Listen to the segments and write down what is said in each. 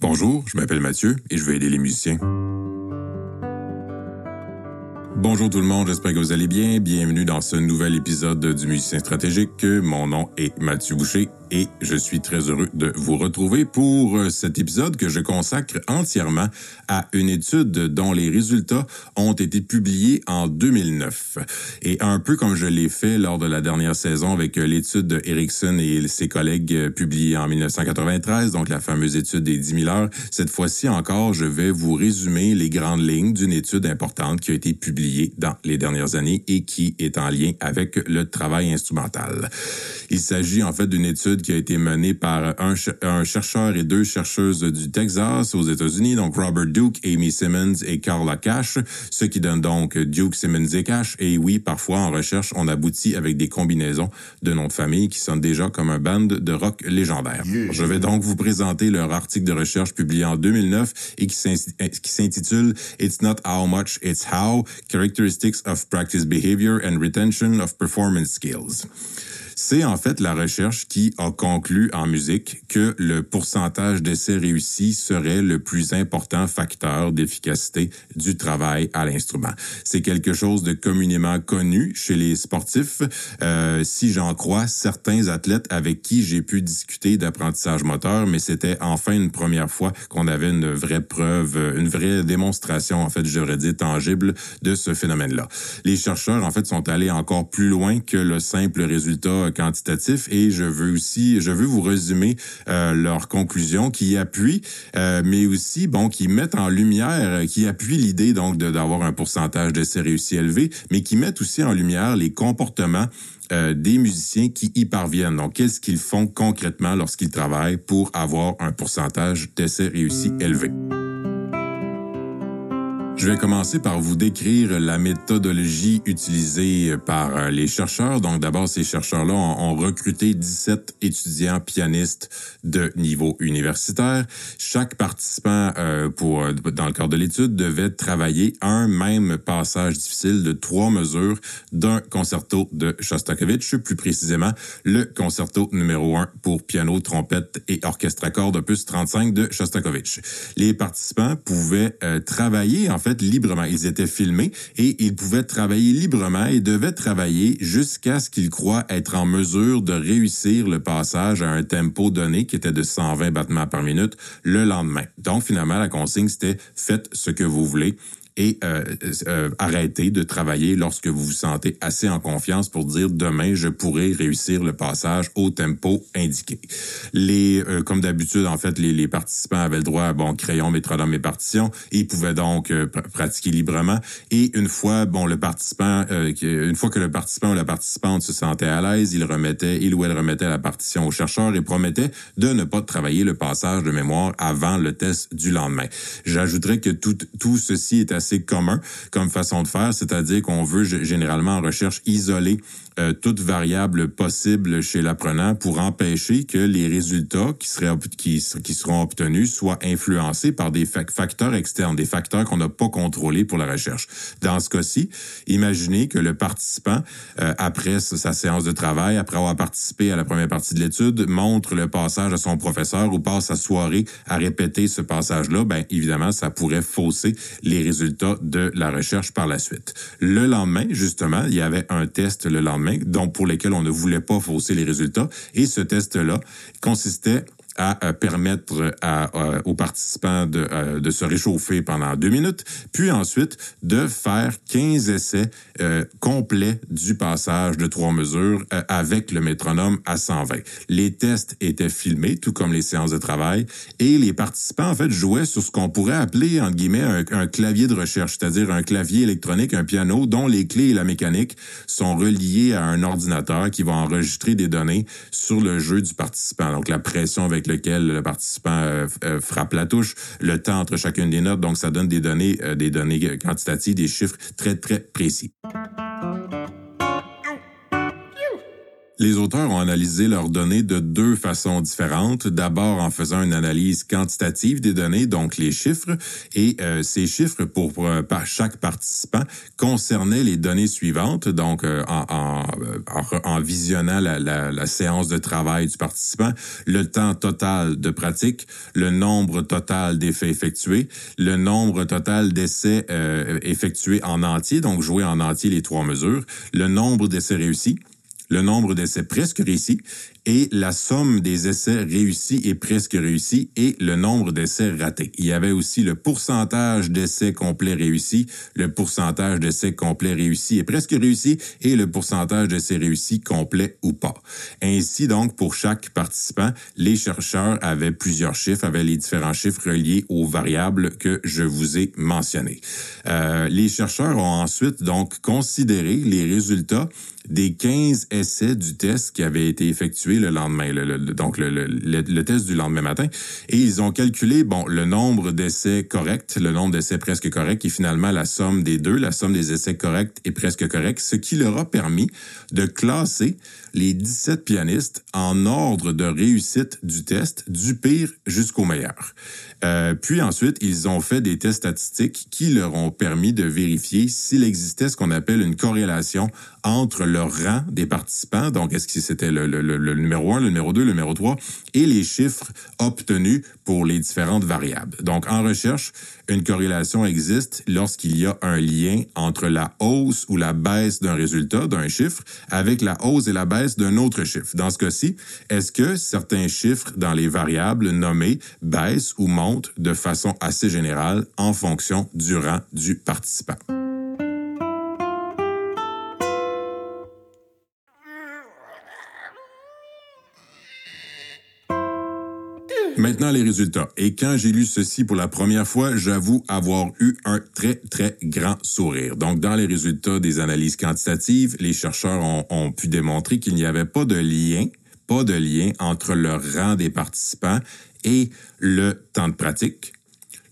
Bonjour, je m'appelle Mathieu et je vais aider les musiciens. Bonjour tout le monde, j'espère que vous allez bien. Bienvenue dans ce nouvel épisode du Musicien Stratégique. Mon nom est Mathieu Boucher et je suis très heureux de vous retrouver pour euh, cet épisode que je consacre entièrement à une étude dont les résultats ont été publiés en 2009. Et un peu comme je l'ai fait lors de la dernière saison avec euh, l'étude de et ses collègues euh, publiée en 1993, donc la fameuse étude des 10 000 heures, cette fois-ci encore, je vais vous résumer les grandes lignes d'une étude importante qui a été publiée dans les dernières années et qui est en lien avec le travail instrumental. Il s'agit en fait d'une étude qui a été menée par un, un, chercheur et deux chercheuses du Texas aux États-Unis, donc Robert Duke, Amy Simmons et Carla Cash, ce qui donne donc Duke, Simmons et Cash. Et oui, parfois en recherche, on aboutit avec des combinaisons de noms de famille qui sonnent déjà comme un band de rock légendaire. Je vais donc vous présenter leur article de recherche publié en 2009 et qui s'intitule It's not how much, it's how, characteristics of practice behavior and retention of performance skills. C'est en fait la recherche qui a conclu en musique que le pourcentage d'essais réussis serait le plus important facteur d'efficacité du travail à l'instrument. C'est quelque chose de communément connu chez les sportifs. Euh, si j'en crois certains athlètes avec qui j'ai pu discuter d'apprentissage moteur, mais c'était enfin une première fois qu'on avait une vraie preuve, une vraie démonstration, en fait, j'aurais dit tangible de ce phénomène-là. Les chercheurs, en fait, sont allés encore plus loin que le simple résultat quantitatif et je veux aussi, je veux vous résumer euh, leurs conclusions qui appuient, euh, mais aussi, bon, qui mettent en lumière, qui appuient l'idée donc d'avoir un pourcentage d'essais réussis élevé, mais qui mettent aussi en lumière les comportements euh, des musiciens qui y parviennent. Donc, qu'est-ce qu'ils font concrètement lorsqu'ils travaillent pour avoir un pourcentage d'essais réussis élevé? Je vais commencer par vous décrire la méthodologie utilisée par euh, les chercheurs. Donc d'abord, ces chercheurs-là ont, recruté 17 étudiants pianistes de niveau universitaire. Chaque participant euh, pour euh, dans le cadre de l'étude devait travailler un même passage difficile de trois mesures d'un concerto de Shostakovich, plus précisément le concerto numéro 1 pour piano, trompette et orchestre à cordes opus 35 de Shostakovich. Les participants pouvaient travailler en fait librement. Ils étaient filmés et ils pouvaient travailler librement et devaient travailler jusqu'à ce qu'ils croient être en mesure de réussir le passage à un tempo donné qui était de 120 battements par minute le lendemain. Donc finalement, la consigne, c'était faites ce que vous voulez et euh, euh, arrêtez de travailler lorsque vous vous sentez assez en confiance pour dire demain je pourrai réussir le passage au tempo indiqué. Les euh, comme d'habitude en fait les, les, participants avaient le droit à bon crayon, métronome et partition ils pouvaient donc euh, pratiquer librement et une fois bon le participant une fois que le participant ou la participante se sentait à l'aise, il remettait il ou elle remettait la partition au chercheur et promettait de ne pas travailler le passage de mémoire avant le test du lendemain. J'ajouterais que tout tout ceci est assez commun comme façon de faire, c'est-à-dire qu'on veut généralement en recherche isoler euh, toute variable possible chez l'apprenant pour empêcher que les résultats qui seraient qui, qui seront obtenus soient influencés par des facteurs externes, des facteurs qu'on n'a pas contrôlés pour la recherche. Dans ce cas-ci, imaginez que le participant, euh, après sa séance de travail, après avoir participé à la première partie de l'étude, montre le passage à son professeur ou passe sa soirée à répéter ce passage-là. Ben évidemment, ça pourrait fausser les résultats de la recherche par la suite. Le lendemain, justement, il y avait un test le lendemain donc pour lesquels on ne voulait pas fausser les résultats. Et ce test-là consistait à euh, permettre à, euh, aux participants de, euh, se réchauffer pendant deux minutes, puis ensuite de faire 15 essais complets du passage de trois mesures avec le métronome à 120. Les tests étaient filmés, tout comme les séances de travail, et les participants en fait jouaient sur ce qu'on pourrait appeler entre guillemets un, un clavier de recherche, c'est-à-dire un clavier électronique, un piano dont les clés et la mécanique sont reliées à un ordinateur qui va enregistrer des données sur le jeu du participant. Donc la pression avec lequel le participant euh, euh, frappe la touche, le temps entre chacune des notes. Donc, ça donne des données, euh, des données quantitatives, des chiffres très, très précis. Les auteurs ont analysé leurs données de deux façons différentes. D'abord en faisant une analyse quantitative des données, donc les chiffres, et euh, ces chiffres pour, euh, chaque participant concernaient les données suivantes. Donc euh, en, en, en, visionnant la, la, la, séance de travail du participant, le temps total de pratique, le nombre total d'effets effectués, le nombre total d'essais effectués en entier, donc jouer en entier les trois mesures, le nombre d'essais réussis le nombre d'essais presque réussis et la somme des essais réussis et presque réussis et le nombre d'essais ratés. Il y avait aussi le pourcentage d'essais complets réussis, le pourcentage d'essais complets réussis et presque réussis et le pourcentage d'essais réussis complets ou pas. Ainsi donc, pour chaque participant, les chercheurs avaient plusieurs chiffres, avaient les différents chiffres reliés aux variables que je vous ai mentionnées. Euh, les chercheurs ont ensuite donc considéré les résultats des 15 essais du test qui avaient été effectués le lendemain, le, donc le, test du lendemain matin, et ils ont calculé bon le nombre d'essais corrects, le nombre d'essais presque corrects, et finalement la somme des deux, la somme des essais corrects et presque corrects, ce qui leur a permis de classer les 17 pianistes en ordre de réussite du test, du pire jusqu'au meilleur. Euh, puis ensuite, ils ont fait des tests statistiques qui leur ont permis de vérifier s'il existait ce qu'on appelle une corrélation entre le rang des participants, donc est-ce que c'était le, numéro 1, le numéro 2, le numéro 3, et les chiffres obtenus pour les différentes variables. Donc en recherche, une corrélation existe lorsqu'il y a un lien entre la hausse ou la baisse d'un résultat, d'un chiffre, avec la hausse et la baisse d'un autre chiffre. Dans ce cas-ci, est-ce que certains chiffres dans les variables nommées baissent ou montent de façon assez générale en fonction du rang du participant? Maintenant, les résultats. Et quand j'ai lu ceci pour la première fois, j'avoue avoir eu un très, très grand sourire. Donc, dans les résultats des analyses quantitatives, les chercheurs ont, ont pu démontrer qu'il n'y avait pas de lien, pas de lien entre le rang des participants et le temps de pratique,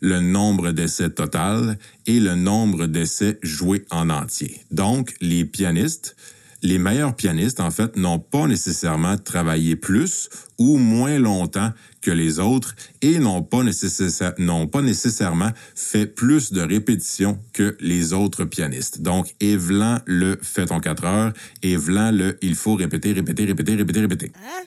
le nombre d'essais total et le nombre d'essais joués en entier. Donc, les pianistes, les meilleurs pianistes, en fait, n'ont pas nécessairement travaillé plus ou moins longtemps que les autres et n'ont pas, nécessairement fait plus de répétitions que les autres pianistes. Donc, Evelyn le fait en quatre heures, Evelyn le il faut répéter, répéter, répéter, répéter, répéter. Hein?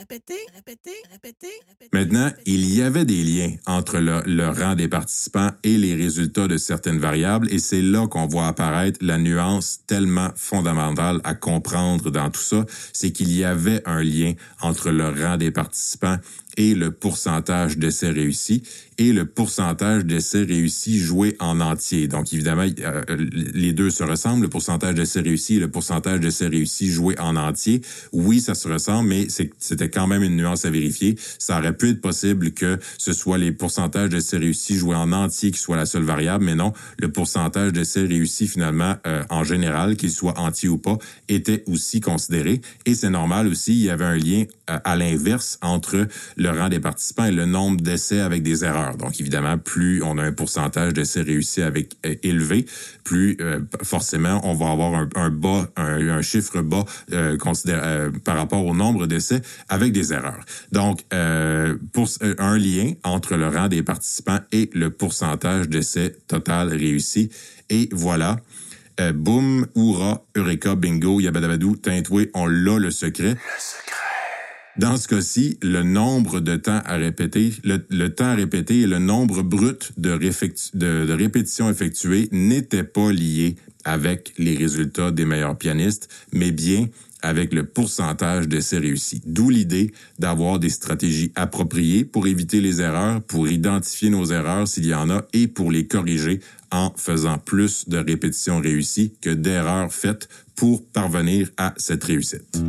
Répétez, répétez, répétez, Maintenant, il y avait des liens entre le, rang des participants et les résultats de certaines variables, et c'est là qu'on voit apparaître la nuance tellement fondamentale à comprendre dans tout ça, c'est qu'il y avait un lien entre le rang des participants et le pourcentage d'essais réussis et le pourcentage d'essais réussis joués en entier. Donc, évidemment, euh, les deux se ressemblent, le pourcentage d'essais réussis et le pourcentage d'essais réussis joués en entier. Oui, ça se ressemble, mais c'était quand même une nuance à vérifier. Ça aurait pu être possible que ce soit les pourcentages d'essais réussis joués en entier qui soient la seule variable, mais non, le pourcentage d'essais réussis, finalement, euh, en général, qu'il soit entier ou pas, était aussi considéré. Et c'est normal aussi, il y avait un lien euh, à l'inverse entre le rang des participants et le nombre d'essais avec des erreurs. Donc, évidemment, plus on a un pourcentage d'essais réussis avec euh, élevé, plus euh, forcément on va avoir un, bas, un, chiffre bas euh, par rapport au nombre d'essais avec des erreurs. Donc, pour un lien entre le rang des participants et le pourcentage d'essais total réussis. Et voilà. boum, oura, eureka, bingo, yabadabadou, tintoué, on l'a le secret. Le secret. Dans ce cas-ci, le nombre de temps à répéter, le, temps à répéter et le nombre brut de, de, répétitions effectuées n'étaient pas liés avec les résultats des meilleurs pianistes, mais bien avec le pourcentage d'essais réussis. D'où l'idée d'avoir des stratégies appropriées pour éviter les erreurs, pour identifier nos erreurs s'il y en a et pour les corriger en faisant plus de répétitions réussies que d'erreurs faites pour parvenir à cette réussite.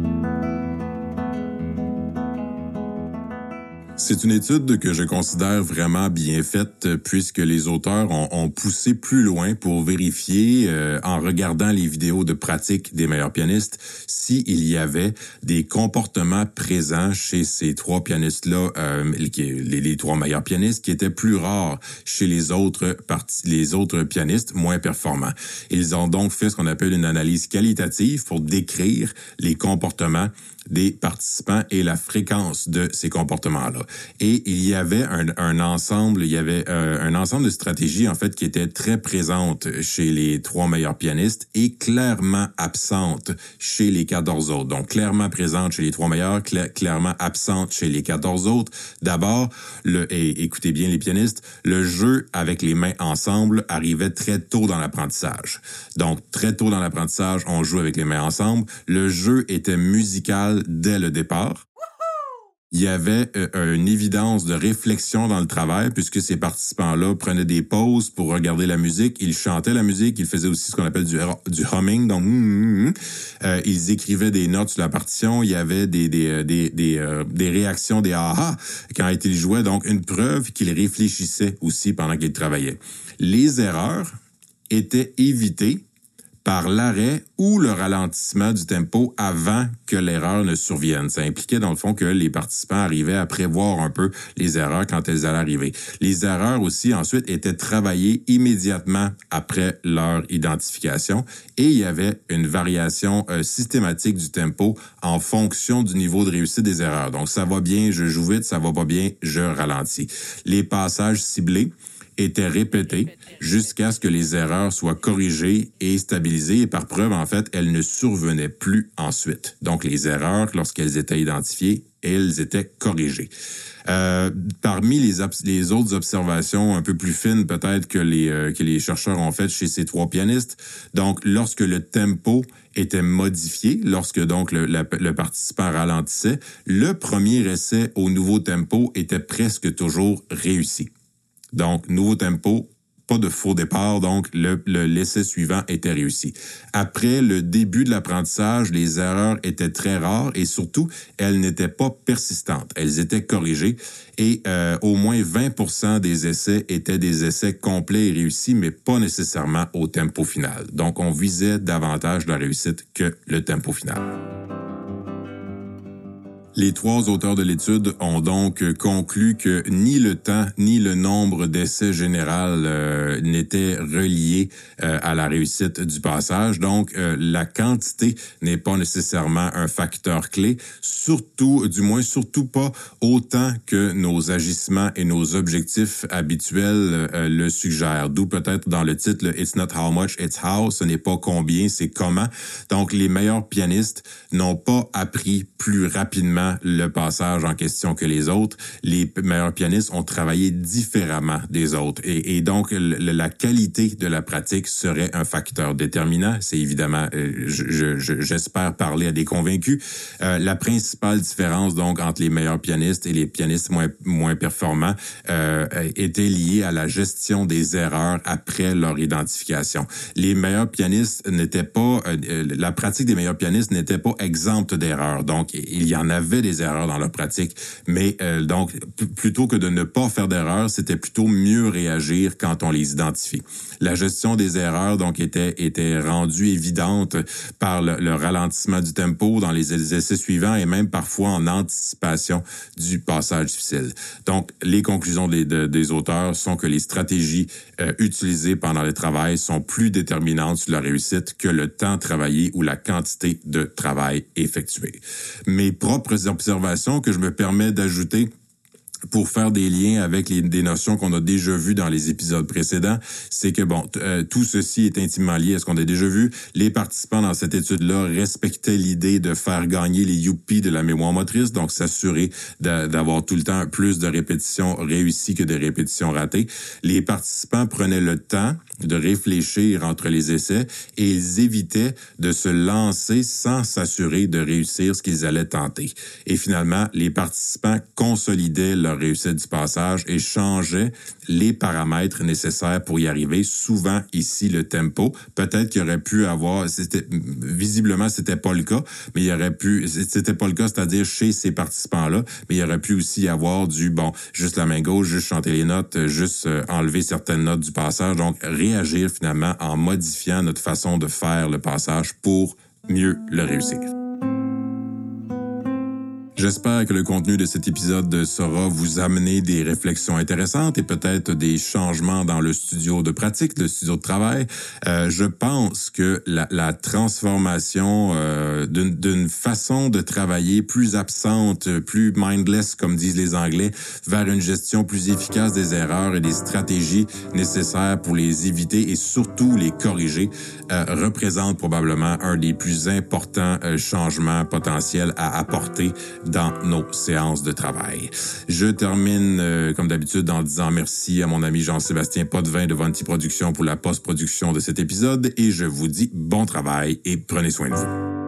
C'est une étude que je considère vraiment bien faite euh, puisque les auteurs ont, poussé plus loin pour vérifier, euh, en regardant les vidéos de pratique des meilleurs pianistes, s'il y avait des comportements présents chez ces trois pianistes-là, euh, les, les, trois meilleurs pianistes, qui étaient plus rares chez les autres les autres pianistes moins performants. Ils ont donc fait ce qu'on appelle une analyse qualitative pour décrire les comportements des participants et la fréquence de ces comportements-là. Et il y avait un, un ensemble, il y avait euh, un ensemble de stratégies en fait qui étaient très présentes chez les trois meilleurs pianistes et clairement absentes chez les 14 autres. Donc clairement présentes chez les trois meilleurs, clairement absentes chez les 14 autres. D'abord, le écoutez bien les pianistes, le jeu avec les mains ensemble arrivait très tôt dans l'apprentissage. Donc très tôt dans l'apprentissage, on joue avec les mains ensemble. Le jeu était musical dès le départ. Il y avait euh, une évidence de réflexion dans le travail puisque ces participants-là prenaient des pauses pour regarder la musique, ils chantaient la musique, ils faisaient aussi ce qu'on appelle du, du humming, donc hum, hum, hum. Euh, ils écrivaient des notes sur la partition, il y avait des des euh, des des, des réactions, des aha quand ils jouaient, donc une preuve qu'ils réfléchissaient aussi pendant qu'ils travaillaient. Les erreurs étaient évitées par l'arrêt ou le ralentissement du tempo avant que l'erreur ne survienne. Ça impliquait dans le fond que les participants arrivaient à prévoir un peu les erreurs quand elles allaient arriver. Les erreurs aussi ensuite étaient travaillées immédiatement après leur identification et il y avait une variation euh, systématique du tempo en fonction du niveau de réussite des erreurs. Donc ça va bien, je joue vite, ça va pas bien, je ralentis. Les passages ciblés étaient répétées jusqu'à ce que les erreurs soient corrigées et stabilisées. Et par preuve, en fait, elles ne survenaient plus ensuite. Donc, les erreurs, lorsqu'elles étaient identifiées, elles étaient corrigées. Euh, parmi les, autres observations un peu plus fines peut-être que les euh, que les chercheurs ont faites chez ces trois pianistes, donc lorsque le tempo était modifié, lorsque donc le participant ralentissait, le premier essai au nouveau tempo était presque toujours réussi. Donc, nouveau tempo, pas de faux départ, donc le, l'essai suivant était réussi. Après le début de l'apprentissage, les erreurs étaient très rares et surtout, elles n'étaient pas persistantes. Elles étaient corrigées et euh, au moins 20 des essais étaient des essais complets et réussis, mais pas nécessairement au tempo final. Donc, on visait davantage la réussite que le tempo final. Les trois auteurs de l'étude ont donc conclu que ni le temps ni le nombre d'essais général euh, n'étaient reliés euh, à la réussite du passage. Donc, euh, la quantité n'est pas nécessairement un facteur clé, surtout, du moins surtout pas autant que nos agissements et nos objectifs habituels le suggèrent. D'où peut-être dans le titre, It's not how much, it's how. Ce n'est pas combien, c'est comment. Donc, les meilleurs pianistes n'ont pas appris plus rapidement le passage en question que les autres. Les meilleurs pianistes ont travaillé différemment des autres. Et, donc, la qualité de la pratique serait un facteur déterminant. C'est évidemment, euh, j'espère parler à des convaincus. Euh, la principale différence, donc, entre les meilleurs pianistes et les pianistes moins, performants euh, était liée à la gestion des erreurs après leur identification. Les meilleurs pianistes n'étaient pas, la pratique des meilleurs pianistes n'était pas exempte d'erreurs. Donc, il y en avait des erreurs dans leur pratique. Mais euh, donc, plutôt que de ne pas faire d'erreurs, c'était plutôt mieux réagir quand on les identifie. La gestion des erreurs, donc, était, était rendue évidente par le, ralentissement du tempo dans les essais suivants et même parfois en anticipation du passage difficile. Donc, les conclusions des, des auteurs sont que les stratégies euh, utilisées pendant le travail sont plus déterminantes sur la réussite que le temps travaillé ou la quantité de travail effectué. Mes propres observations que je me permets d'ajouter pour faire des liens avec des notions qu'on a déjà vues dans les épisodes précédents, c'est que bon, euh, tout ceci est intimement lié à ce qu'on a déjà vu. Les participants dans cette étude-là respectaient l'idée de faire gagner les youpies de la mémoire motrice, donc s'assurer d'avoir tout le temps plus de répétitions réussies que de répétitions ratées. Les participants prenaient le temps de réfléchir entre les essais et ils évitaient de se lancer sans s'assurer de réussir ce qu'ils allaient tenter. Et finalement, les participants consolidaient leur leur réussite du passage et changeait les paramètres nécessaires pour y arriver. Souvent ici le tempo. Peut-être qu'il aurait pu avoir, c'était visiblement c'était pas le cas, mais il aurait pu, c'était pas le cas, c'est-à-dire chez ces participants-là, mais il aurait pu aussi avoir du bon, juste la main gauche, juste chanter les notes, juste euh, enlever certaines notes du passage. Donc réagir finalement en modifiant notre façon de faire le passage pour mieux le réussir. J'espère que le contenu de cet épisode saura vous amener des réflexions intéressantes et peut-être des changements dans le studio de pratique, le studio de travail. Euh, je pense que la, transformation euh, d'une façon de travailler plus absente, plus mindless, comme disent les Anglais, vers une gestion plus efficace des erreurs et des stratégies nécessaires pour les éviter et surtout les corriger, euh, représente probablement un des plus importants changements potentiels à apporter dans nos séances de travail. Je termine, euh, comme d'habitude, en disant merci à mon ami Jean-Sébastien Potvin de Vanti Productions pour la post-production de cet épisode et je vous dis bon travail et prenez soin de vous.